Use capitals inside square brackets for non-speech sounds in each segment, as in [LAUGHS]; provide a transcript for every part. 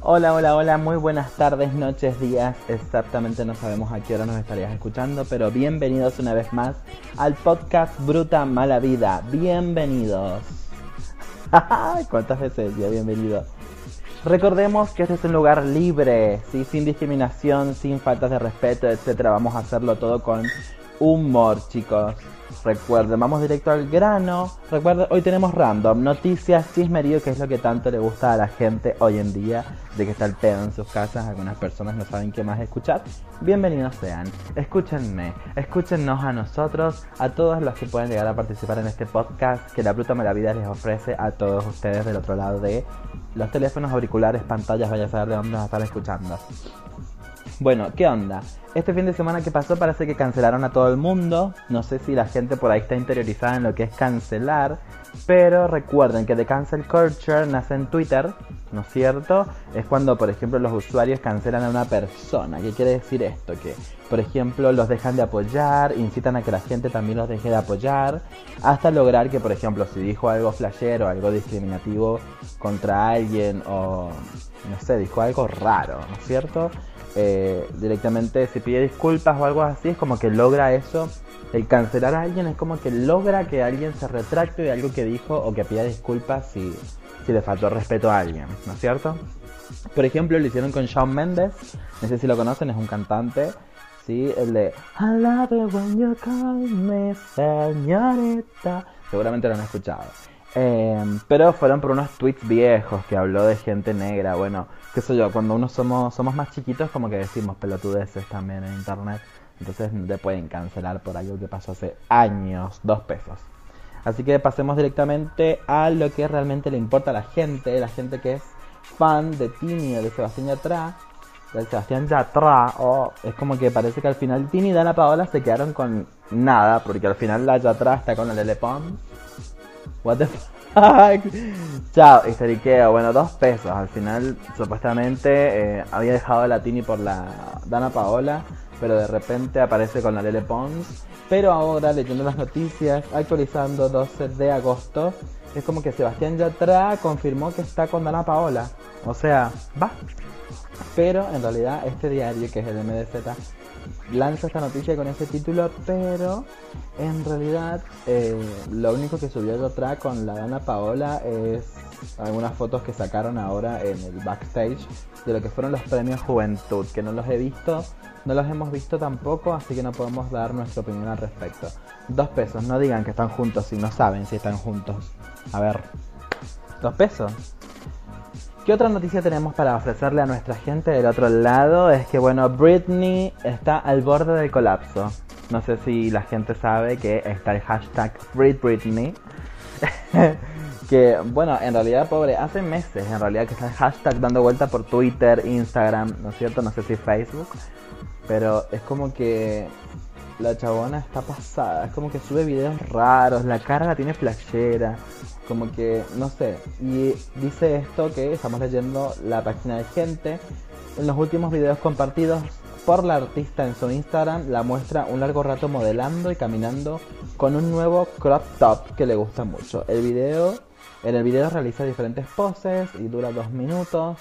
Hola, hola, hola, muy buenas tardes, noches, días, exactamente no sabemos a qué hora nos estarías escuchando, pero bienvenidos una vez más al podcast Bruta Mala Vida, bienvenidos. [LAUGHS] ¿Cuántas veces ya bienvenido? Recordemos que este es un lugar libre, ¿sí? sin discriminación, sin faltas de respeto, etcétera. Vamos a hacerlo todo con humor, chicos. Recuerden, vamos directo al grano. Recuerden, hoy tenemos random, noticias, chismerío, que es lo que tanto le gusta a la gente hoy en día, de que está el pedo en sus casas. Algunas personas no saben qué más escuchar. Bienvenidos sean. Escúchenme, escúchennos a nosotros, a todos los que pueden llegar a participar en este podcast que la Bruta Maravilla les ofrece a todos ustedes del otro lado de los teléfonos, auriculares, pantallas, vaya a saber de dónde nos están escuchando. Bueno, ¿qué onda? Este fin de semana que pasó parece que cancelaron a todo el mundo. No sé si la gente por ahí está interiorizada en lo que es cancelar. Pero recuerden que The Cancel Culture nace en Twitter, ¿no es cierto? Es cuando, por ejemplo, los usuarios cancelan a una persona. ¿Qué quiere decir esto? Que, por ejemplo, los dejan de apoyar, incitan a que la gente también los deje de apoyar, hasta lograr que, por ejemplo, si dijo algo flashero, algo discriminativo contra alguien, o no sé, dijo algo raro, ¿no es cierto? Eh, directamente si pide disculpas o algo así, es como que logra eso. El cancelar a alguien es como que logra que alguien se retracte de algo que dijo o que pida disculpas si, si le faltó respeto a alguien, ¿no es cierto? Por ejemplo, lo hicieron con Shawn Mendes, no sé si lo conocen, es un cantante, ¿sí? El de I love it when you call me señorita. Seguramente lo han escuchado. Eh, pero fueron por unos tweets viejos que habló de gente negra. Bueno, qué sé yo, cuando uno somos, somos más chiquitos como que decimos pelotudeces también en internet. Entonces te pueden cancelar por algo que pasó hace años, dos pesos. Así que pasemos directamente a lo que realmente le importa a la gente, la gente que es fan de Tini o de Sebastián Yatra. De Sebastián Yatra, o es como que parece que al final Tini y Dana Paola se quedaron con nada, porque al final la Yatra está con la Lele Pons What the fuck? [LAUGHS] Chao, histeriqueo. Bueno, dos pesos. Al final, supuestamente, eh, había dejado a la Tini por la Dana Paola, pero de repente aparece con la Lele Pons. Pero ahora, leyendo las noticias, actualizando 12 de agosto, es como que Sebastián Yatra confirmó que está con Dana Paola. O sea, va. Pero en realidad, este diario, que es el MDZ, lanza esta noticia con ese título, pero en realidad eh, lo único que subió otra con la Dana Paola es algunas fotos que sacaron ahora en el backstage de lo que fueron los premios Juventud, que no los he visto, no los hemos visto tampoco, así que no podemos dar nuestra opinión al respecto. Dos pesos, no digan que están juntos si no saben si están juntos. A ver, dos pesos. ¿Qué otra noticia tenemos para ofrecerle a nuestra gente del otro lado? Es que, bueno, Britney está al borde del colapso. No sé si la gente sabe que está el hashtag FreeBritney. [LAUGHS] que, bueno, en realidad, pobre, hace meses en realidad que está el hashtag dando vuelta por Twitter, Instagram, ¿no es cierto? No sé si Facebook. Pero es como que la chabona está pasada. Es como que sube videos raros, la cara la tiene flashera. Como que, no sé. Y dice esto que estamos leyendo la página de gente. En los últimos videos compartidos por la artista en su Instagram, la muestra un largo rato modelando y caminando con un nuevo crop top que le gusta mucho. El video, en el video realiza diferentes poses y dura dos minutos.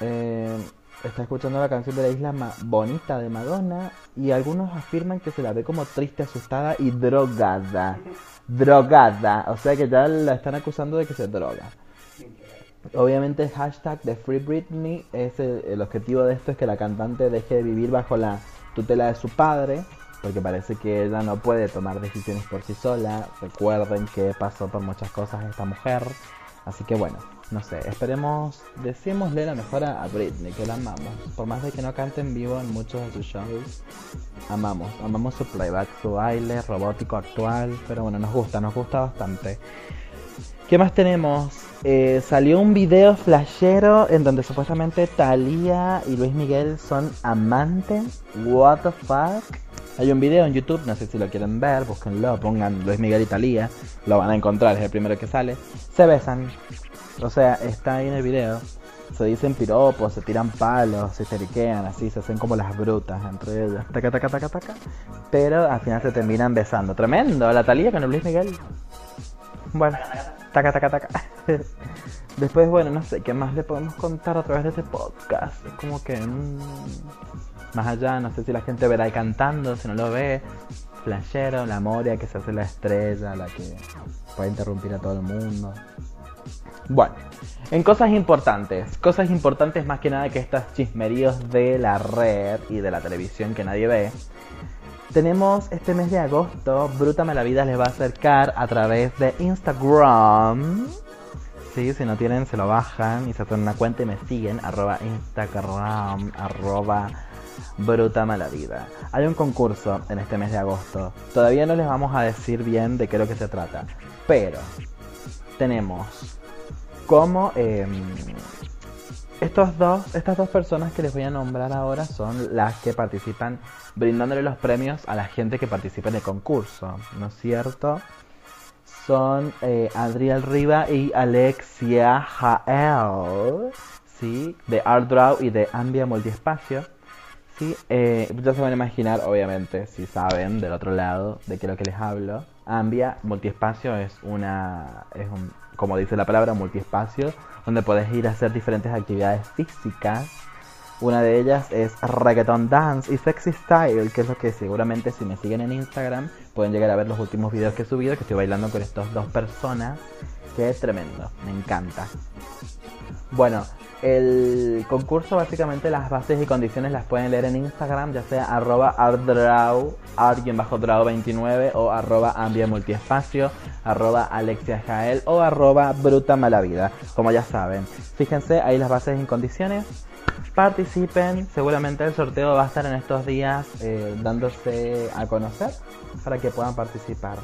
Eh, está escuchando la canción de la isla bonita de Madonna y algunos afirman que se la ve como triste, asustada y drogada. Drogada, o sea que ya la están acusando de que se droga. Obviamente el hashtag de Free Britney es el, objetivo de esto es que la cantante deje de vivir bajo la tutela de su padre, porque parece que ella no puede tomar decisiones por sí sola. Recuerden que pasó por muchas cosas esta mujer. Así que bueno, no sé, esperemos, decímosle la mejor a Britney, que la amamos. Por más de que no cante en vivo en muchos de sus shows, amamos, amamos su playback, su baile robótico actual, pero bueno, nos gusta, nos gusta bastante. ¿Qué más tenemos? Eh, salió un video flashero en donde supuestamente Thalía y Luis Miguel son amantes. What the fuck? Hay un video en YouTube, no sé si lo quieren ver, búsquenlo, pongan Luis Miguel y Thalía, lo van a encontrar, es el primero que sale. Se besan, o sea, está ahí en el video. Se dicen piropos, se tiran palos, se teriquean, así, se hacen como las brutas entre ellas. Taca, taca, taca, taca. Pero al final se terminan besando. Tremendo, la Talía con el Luis Miguel. Bueno, taca, taca, taca. [LAUGHS] Después, bueno, no sé, ¿qué más le podemos contar a través de este podcast? Es como que... mm, más allá, no sé si la gente verá ahí cantando, si no lo ve. Flashero, la Moria que se hace la estrella, la que puede interrumpir a todo el mundo. Bueno, en cosas importantes, cosas importantes más que nada que estos chismeríos de la red y de la televisión que nadie ve. Tenemos este mes de agosto, Bruta Vida les va a acercar a través de Instagram. Sí, si no tienen, se lo bajan y se hacen una cuenta y me siguen, arroba Instagram, arroba Bruta Vida. Hay un concurso en este mes de agosto. Todavía no les vamos a decir bien de qué es lo que se trata, pero tenemos como em, estos dos, estas dos personas que les voy a nombrar ahora son las que participan brindándole los premios a la gente que participa en el concurso, ¿no es cierto? Son eh, Adriel Riva y Alexia Jael, ¿sí? De Art Draw y de Ambia Multiespacio. Sí, eh, ya se van a imaginar, obviamente, si saben del otro lado de qué es lo que les hablo. Ambia Multiespacio es una, es un, como dice la palabra, multiespacio, donde puedes ir a hacer diferentes actividades físicas. Una de ellas es reggaeton dance y sexy style, que es lo que seguramente si me siguen en Instagram pueden llegar a ver los últimos videos que he subido, que estoy bailando con estas dos personas, que es tremendo, me encanta. Bueno, el concurso básicamente las bases y condiciones las pueden leer en Instagram, ya sea arroba ardraw, draw 29 o arroba ambia multiespacio, arroba alexia jael o arroba bruta malavida, como ya saben. Fíjense ahí las bases y condiciones. Participen, seguramente el sorteo va a estar en estos días eh, dándose a conocer para que puedan participar.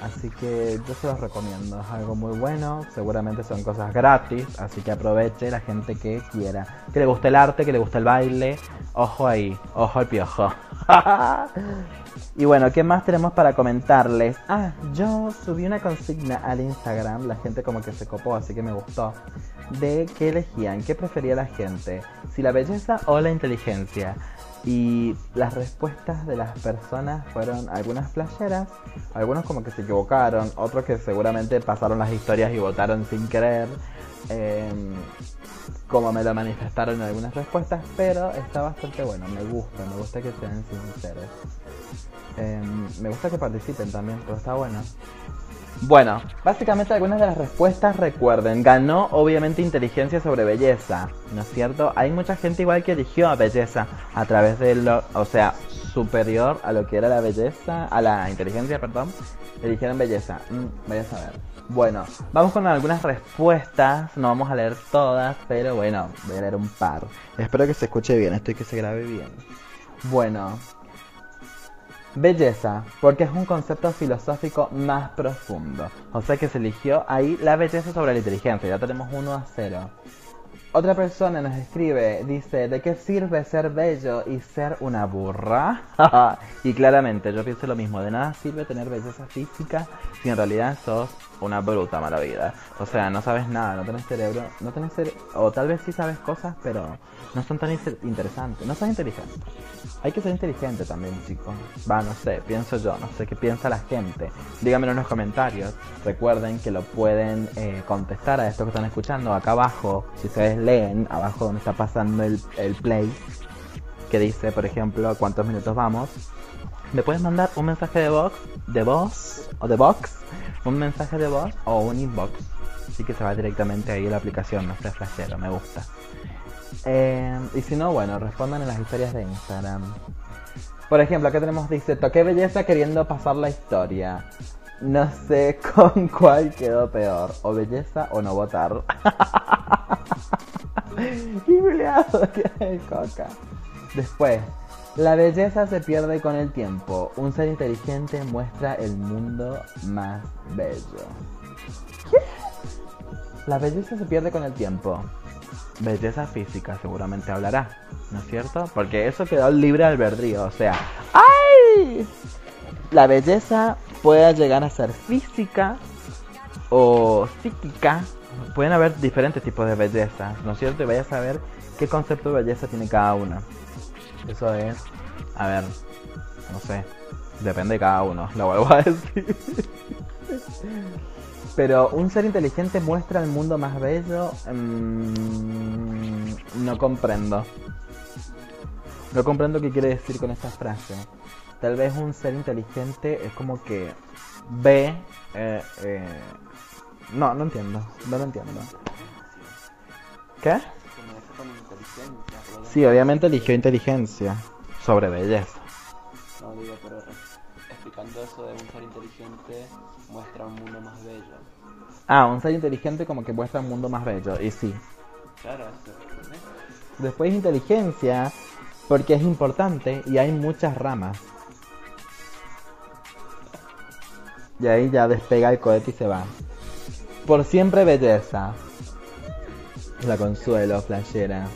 Así que yo se los recomiendo, es algo muy bueno, seguramente son cosas gratis, así que aproveche la gente que quiera, que le guste el arte, que le guste el baile, ojo ahí, ojo al piojo. [LAUGHS] y bueno, ¿qué más tenemos para comentarles? Ah, yo subí una consigna al Instagram, la gente como que se copó, así que me gustó, de qué elegían, qué prefería la gente, si la belleza o la inteligencia. Y las respuestas de las personas fueron algunas playeras, algunos como que se equivocaron, otros que seguramente pasaron las historias y votaron sin querer, em, como me lo manifestaron en algunas respuestas, pero está bastante bueno, me gusta, me gusta que sean sinceros. Em, me gusta que participen también, pero está bueno. Bueno, básicamente algunas de las respuestas recuerden, ganó obviamente inteligencia sobre belleza, ¿no es cierto? Hay mucha gente igual que eligió a belleza a través de lo, o sea, superior a lo que era la belleza, a la inteligencia, perdón, eligieron belleza. Mm, vaya a saber. Bueno, vamos con algunas respuestas, no vamos a leer todas, pero bueno, voy a leer un par. Espero que se escuche bien, esto y que se grabe bien. Bueno, Belleza, porque es un concepto filosófico más profundo. O sea que se eligió ahí la belleza sobre la inteligencia. Ya tenemos uno a cero. Otra persona nos escribe, dice, ¿de qué sirve ser bello y ser una burra? [LAUGHS] y claramente yo pienso lo mismo, de nada sirve tener belleza física si en realidad sos una bruta mala vida. O sea, no sabes nada, no tenés cerebro, no tenés cerebro, o tal vez sí sabes cosas, pero no son tan interesantes, no sos inteligente. Hay que ser inteligente también, chicos. Va, no sé, pienso yo, no sé qué piensa la gente. Díganmelo en los comentarios. Recuerden que lo pueden eh, contestar a esto que están escuchando acá abajo, si ustedes leen, abajo donde está pasando el, play, que dice, por ejemplo, cuántos minutos vamos. Me puedes mandar un mensaje de voz, de voz o de box, un mensaje de voz o un inbox. Así que se va directamente ahí a la aplicación, no sé, flashero, me gusta. Eh, y si no, bueno, respondan en las historias de Instagram. Por ejemplo, acá tenemos, dice, toqué belleza queriendo pasar la historia. No sé [LAUGHS] con cuál quedó peor, o belleza o no votar. [LAUGHS] [LAUGHS] ¡Qué coca! Después, la belleza se pierde con el tiempo. Un ser inteligente muestra el mundo más bello. ¿Qué? La belleza se pierde con el tiempo belleza física seguramente hablará, ¿no es cierto? Porque eso quedó libre albedrío, o sea, ¡ay! La belleza puede llegar a ser física o psíquica. Pueden haber diferentes tipos de belleza, ¿no es cierto? Y vaya a saber qué concepto de belleza tiene cada una. Eso es, a ver, no sé, depende de cada uno, [LAUGHS] lo vuelvo a decir. Pero un ser inteligente muestra el mundo más bello. Mm, no comprendo. No comprendo qué quiere decir con esta frase. Tal vez un ser inteligente es como que ve. Eh, eh, no, no entiendo. No lo entiendo. ¿Qué? Sí, obviamente eligió inteligencia sobre belleza. No, digo, pero explicando eso de un ser inteligente muestra un mundo más bello. Ah, un ser inteligente como que muestra un mundo más bello, y sí. Claro, eso. Después inteligencia, porque es importante y hay muchas ramas. Y ahí ya despega el cohete y se va. Por siempre belleza. La consuelo, flashera.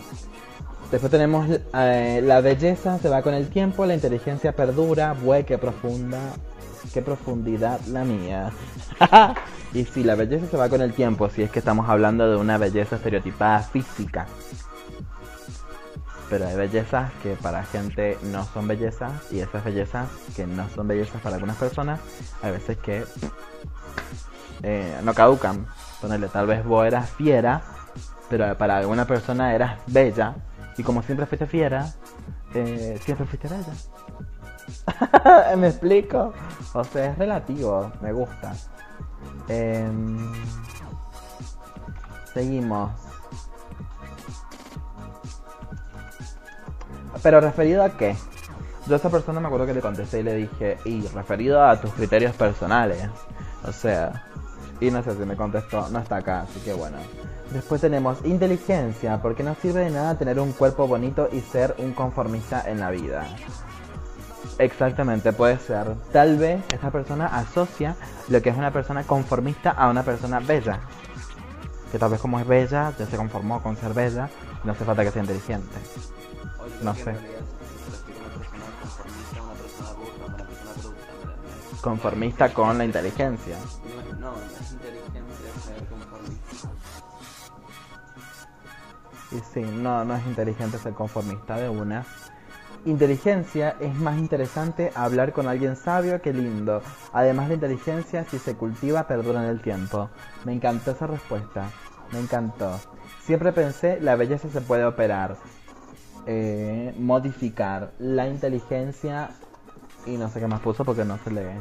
Después tenemos eh, la belleza se va con el tiempo, la inteligencia perdura, buey, qué profunda, qué profundidad la mía. [LAUGHS] y si la belleza se va con el tiempo, si es que estamos hablando de una belleza estereotipada física. Pero hay bellezas que para gente no son bellezas y esas bellezas que no son bellezas para algunas personas, hay veces que eh, no caducan. Ponerle, tal vez vos eras fiera, pero para alguna persona eras bella y como siempre fuiste fiera, eh, siempre fuiste bella. [LAUGHS] ¿Me explico? O sea, es relativo, me gusta. Em, seguimos. Pero referido a qué? Yo a esa persona me acuerdo que le contesté y le dije, y referido a tus criterios personales. O sea, y no sé si me contestó, no está acá, así que bueno. Después tenemos inteligencia, porque no sirve de nada tener un cuerpo bonito y ser un conformista en la vida. Exactamente, puede ser. Tal vez esta persona asocia lo que es una persona conformista a una persona bella. Que tal vez como es bella, ya se conformó con ser bella, no hace falta que sea inteligente. No sé. Conformista con la inteligencia. No, no es inteligencia Y sí, no, no es inteligente ser conformista de una. Inteligencia es más interesante hablar con alguien sabio que lindo. Además, la inteligencia, si se cultiva, perdura en el tiempo. Me encantó esa respuesta. Me encantó. Siempre pensé, la belleza se puede operar, eh, modificar. La inteligencia, y no sé qué más puso porque no se lee.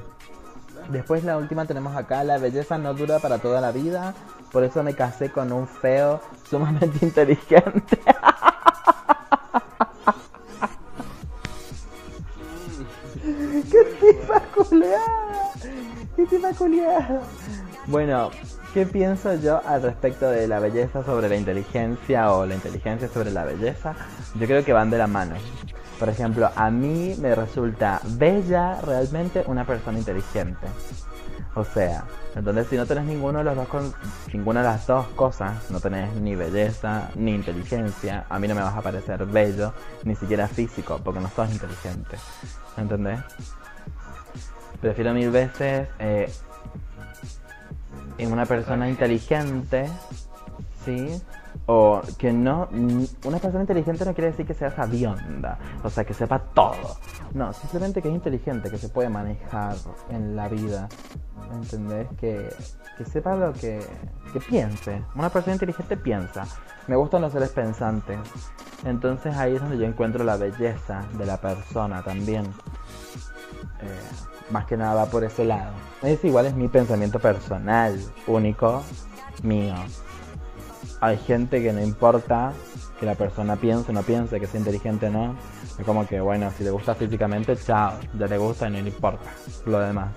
Después la última tenemos acá, la belleza no dura para toda la vida, por eso me casé con un feo sumamente [LAUGHS] inteligente. [LAUGHS] ¡Qué tipa culiada! ¡Qué tipa culiada! Bueno, ¿qué pienso yo al respecto de la belleza sobre la inteligencia o la inteligencia sobre la belleza? Yo creo que van de la mano. Por ejemplo, a mí me resulta bella realmente una persona inteligente. O sea, entonces si no tenés ninguno de los dos con, ninguna de las dos cosas, no tenés ni belleza ni inteligencia, a mí no me vas a parecer bello, ni siquiera físico, porque no sos inteligente. ¿Entendés? Prefiero mil veces eh, en una persona inteligente, ¿sí? O que no. Una persona inteligente no quiere decir que sea sabionda, o sea, que sepa todo. No, simplemente que es inteligente, que se puede manejar en la vida. ¿Entendés? Que, que sepa lo que. que piense. Una persona inteligente piensa. Me gustan los seres pensantes. Entonces ahí es donde yo encuentro la belleza de la persona también. Eh, más que nada va por ese lado. Es igual, es mi pensamiento personal, único, mío hay gente que no importa que la persona piense o no piense, que sea inteligente o no. Es como que, bueno, si le gusta físicamente, chao, ya le gusta y no le importa lo demás.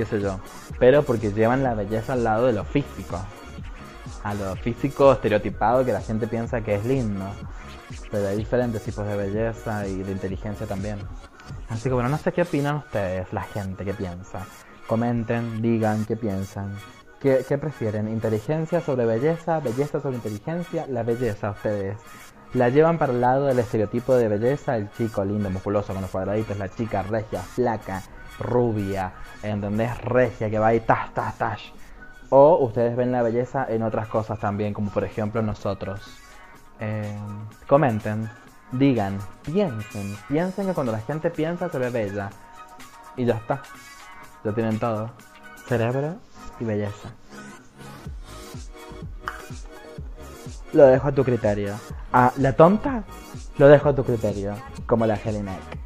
Qué sé yo. Pero porque llevan la belleza al lado de lo físico. A lo físico estereotipado que la gente piensa que es lindo. Pero hay diferentes tipos de belleza y de inteligencia también. Así que bueno, no sé qué opinan ustedes, la gente que piensa. Comenten, digan qué piensan. ¿Qué, prefieren? ¿Inteligencia sobre belleza? ¿Belleza sobre inteligencia? La belleza, ustedes. La llevan para el lado del estereotipo de belleza, el chico lindo, musculoso, con los cuadraditos, la chica regia, flaca, rubia, ¿entendés? Regia, que va ahí, tas, tas, tas. O ustedes ven la belleza en otras cosas también, como por ejemplo nosotros. Eh, comenten, digan, piensen, piensen que cuando la gente piensa se ve bella. Y ya está, ya tienen todo. Cerebro y belleza. Lo dejo a tu criterio. A la tonta, lo dejo a tu criterio, como la Helinek.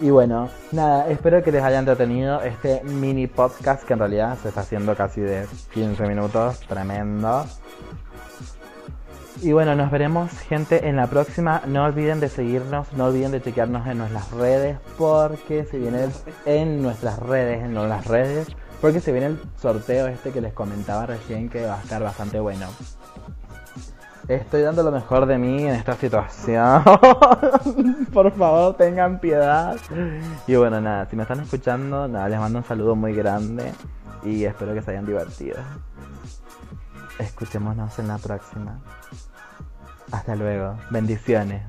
Y bueno, nada, espero que les haya entretenido este mini podcast que en realidad se está haciendo casi de 15 minutos, tremendo. Y bueno, nos veremos gente en la próxima. No olviden de seguirnos, no olviden de chequearnos en nuestras redes porque se viene en nuestras redes, en las redes, porque se viene el sorteo este que les comentaba recién que va a estar bastante bueno. Estoy dando lo mejor de mí en esta situación. [LAUGHS] Por favor, tengan piedad. Y bueno, nada, si me están escuchando, nada, les mando un saludo muy grande y espero que se hayan divertido. Escuchémonos en la próxima. Hasta luego. Bendiciones.